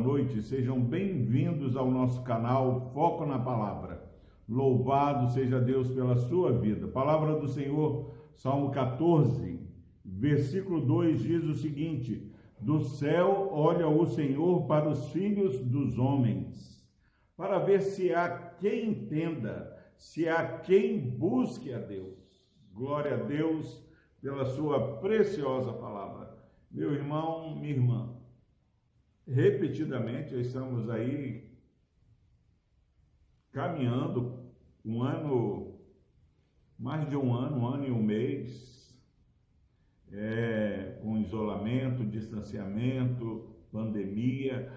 noite, sejam bem-vindos ao nosso canal Foco na Palavra. Louvado seja Deus pela sua vida. Palavra do Senhor, Salmo 14, versículo 2 diz o seguinte: Do céu olha o Senhor para os filhos dos homens, para ver se há quem entenda, se há quem busque a Deus. Glória a Deus pela sua preciosa palavra. Meu irmão, minha irmã, repetidamente estamos aí caminhando um ano, mais de um ano, um ano e um mês, é, com isolamento, distanciamento, pandemia.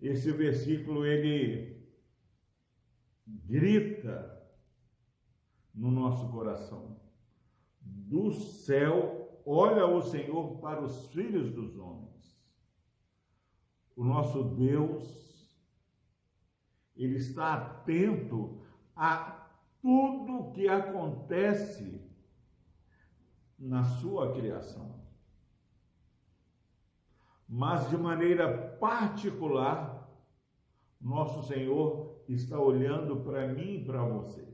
Esse versículo ele grita no nosso coração. Do céu olha o Senhor para os filhos dos homens o nosso Deus, ele está atento a tudo que acontece na sua criação. Mas de maneira particular, nosso Senhor está olhando para mim e para você.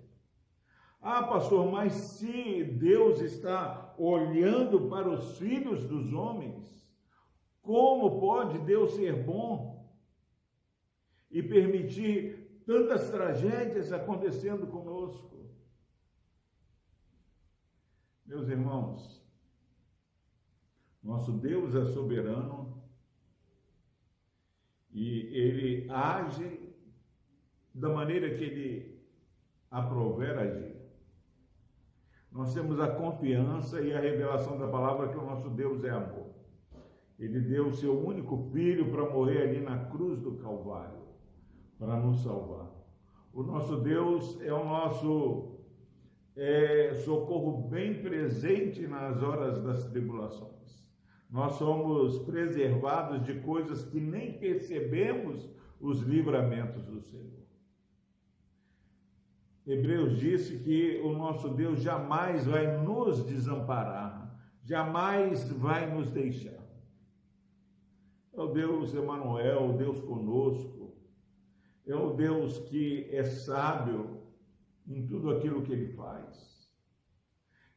Ah, pastor, mas se Deus está olhando para os filhos dos homens, como pode Deus ser bom e permitir tantas tragédias acontecendo conosco? Meus irmãos, nosso Deus é soberano e ele age da maneira que ele aprover agir. Nós temos a confiança e a revelação da palavra que o nosso Deus é amor. Ele deu o seu único filho para morrer ali na cruz do Calvário, para nos salvar. O nosso Deus é o nosso é, socorro bem presente nas horas das tribulações. Nós somos preservados de coisas que nem percebemos os livramentos do Senhor. Hebreus disse que o nosso Deus jamais vai nos desamparar, jamais vai nos deixar. É o Deus Emanuel, o Deus conosco. É o Deus que é sábio em tudo aquilo que ele faz.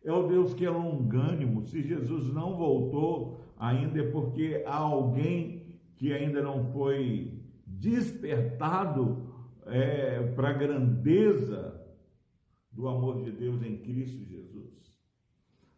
É o Deus que é longânimo. Se Jesus não voltou ainda é porque há alguém que ainda não foi despertado é, para a grandeza do amor de Deus em Cristo Jesus.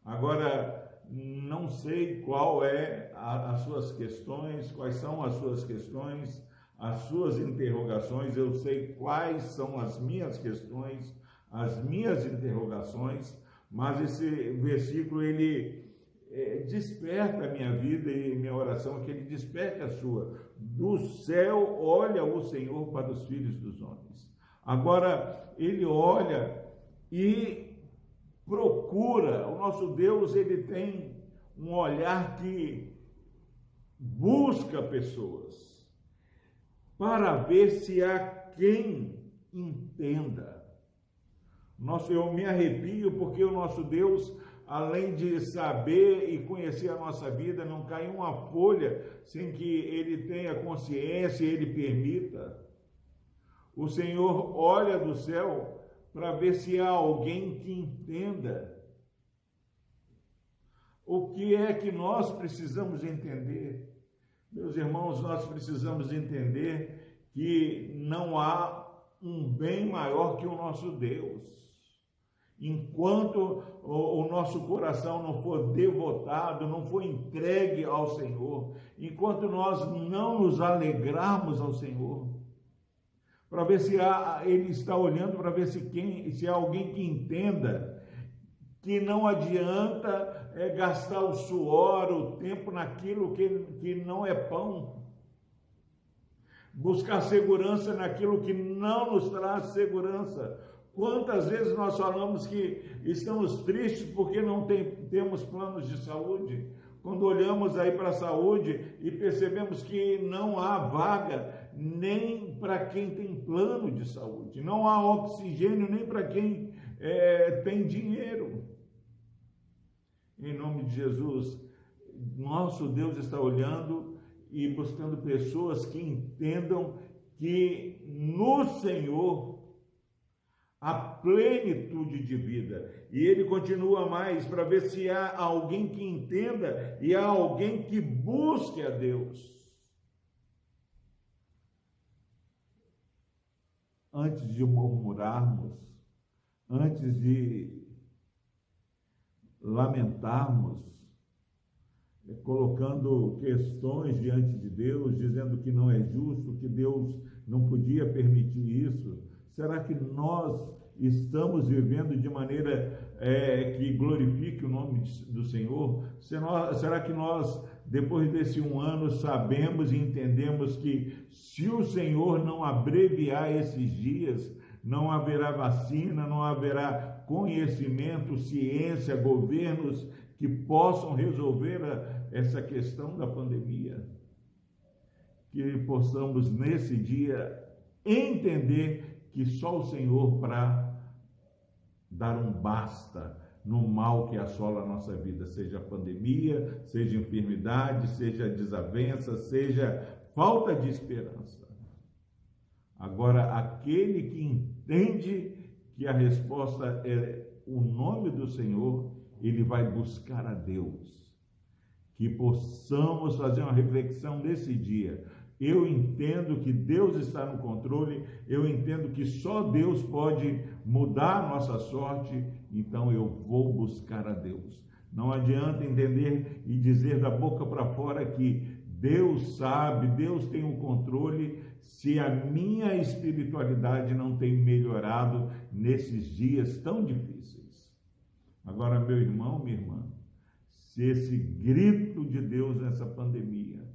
Agora, não sei qual é a, as suas questões, quais são as suas questões, as suas interrogações, eu sei quais são as minhas questões, as minhas interrogações, mas esse versículo ele é, desperta a minha vida e minha oração, que ele desperta a sua. Do céu olha o Senhor para os filhos dos homens. Agora ele olha e procura, o nosso Deus, ele tem um olhar que busca pessoas para ver se há quem entenda. Nosso, eu me arrepio porque o nosso Deus, além de saber e conhecer a nossa vida, não cai uma folha sem que ele tenha consciência e ele permita. O Senhor olha do céu para ver se há alguém que entenda o que é que nós precisamos entender. Meus irmãos, nós precisamos entender que não há um bem maior que o nosso Deus. Enquanto o, nosso coração não for devotado, não for entregue ao Senhor, enquanto nós não nos alegrarmos ao Senhor, para ver se há, ele está olhando para ver se, quem, se há alguém que entenda que não adianta é, gastar o suor, o tempo naquilo que, que não é pão. Buscar segurança naquilo que não nos traz segurança. Quantas vezes nós falamos que estamos tristes porque não tem, temos planos de saúde? Quando olhamos aí para a saúde e percebemos que não há vaga nem para quem tem plano de saúde, não há oxigênio nem para quem é, tem dinheiro. Em nome de Jesus, nosso Deus está olhando e buscando pessoas que entendam que no Senhor há plenitude de vida. E ele continua mais para ver se há alguém que entenda e há alguém que busque a Deus. Antes de murmurarmos, antes de lamentarmos, colocando questões diante de Deus, dizendo que não é justo, que Deus não podia permitir isso? Será que nós estamos vivendo de maneira é, que glorifique o nome do Senhor? Será que nós, depois desse um ano, sabemos e entendemos que se o Senhor não abreviar esses dias, não haverá vacina, não haverá conhecimento, ciência, governos que possam resolver a, essa questão da pandemia. Que possamos nesse dia entender que só o Senhor para dar um basta no mal que assola a nossa vida, seja pandemia, seja enfermidade, seja desavença, seja falta de esperança. Agora, aquele que entende que a resposta é o nome do Senhor, ele vai buscar a Deus. Que possamos fazer uma reflexão nesse dia. Eu entendo que Deus está no controle, eu entendo que só Deus pode mudar a nossa sorte, então eu vou buscar a Deus. Não adianta entender e dizer da boca para fora que Deus sabe, Deus tem o controle, se a minha espiritualidade não tem melhorado nesses dias tão difíceis. Agora, meu irmão, minha irmã, se esse grito de Deus nessa pandemia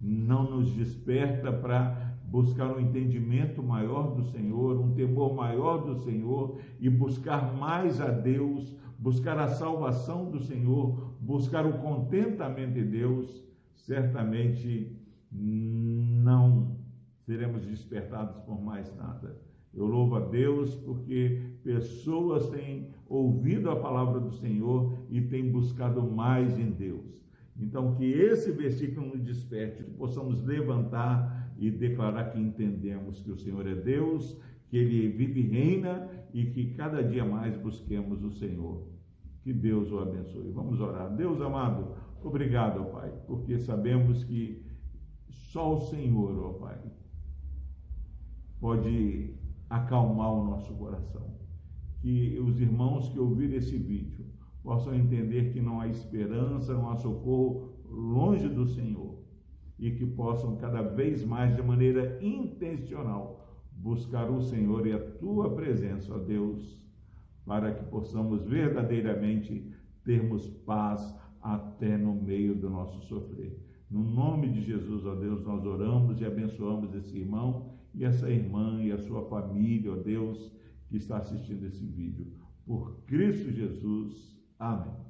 não nos desperta para buscar um entendimento maior do Senhor, um temor maior do Senhor e buscar mais a Deus, buscar a salvação do Senhor, buscar o contentamento de Deus, certamente não seremos despertados por mais nada. Eu louvo a Deus porque pessoas têm ouvido a palavra do Senhor e têm buscado mais em Deus. Então, que esse versículo nos desperte, que possamos levantar e declarar que entendemos que o Senhor é Deus, que Ele vive e reina e que cada dia mais busquemos o Senhor. Que Deus o abençoe. Vamos orar. Deus amado, obrigado, ó Pai, porque sabemos que só o Senhor, ó Pai, pode acalmar o nosso coração. Que os irmãos que ouvirem esse vídeo possam entender que não há esperança, não há socorro longe do Senhor e que possam cada vez mais, de maneira intencional, buscar o Senhor e a tua presença, ó Deus, para que possamos verdadeiramente termos paz até no meio do nosso sofrer. No nome de Jesus, ó Deus, nós oramos e abençoamos esse irmão e essa irmã e a sua família, ó Deus, que está assistindo esse vídeo. Por Cristo Jesus. Amen.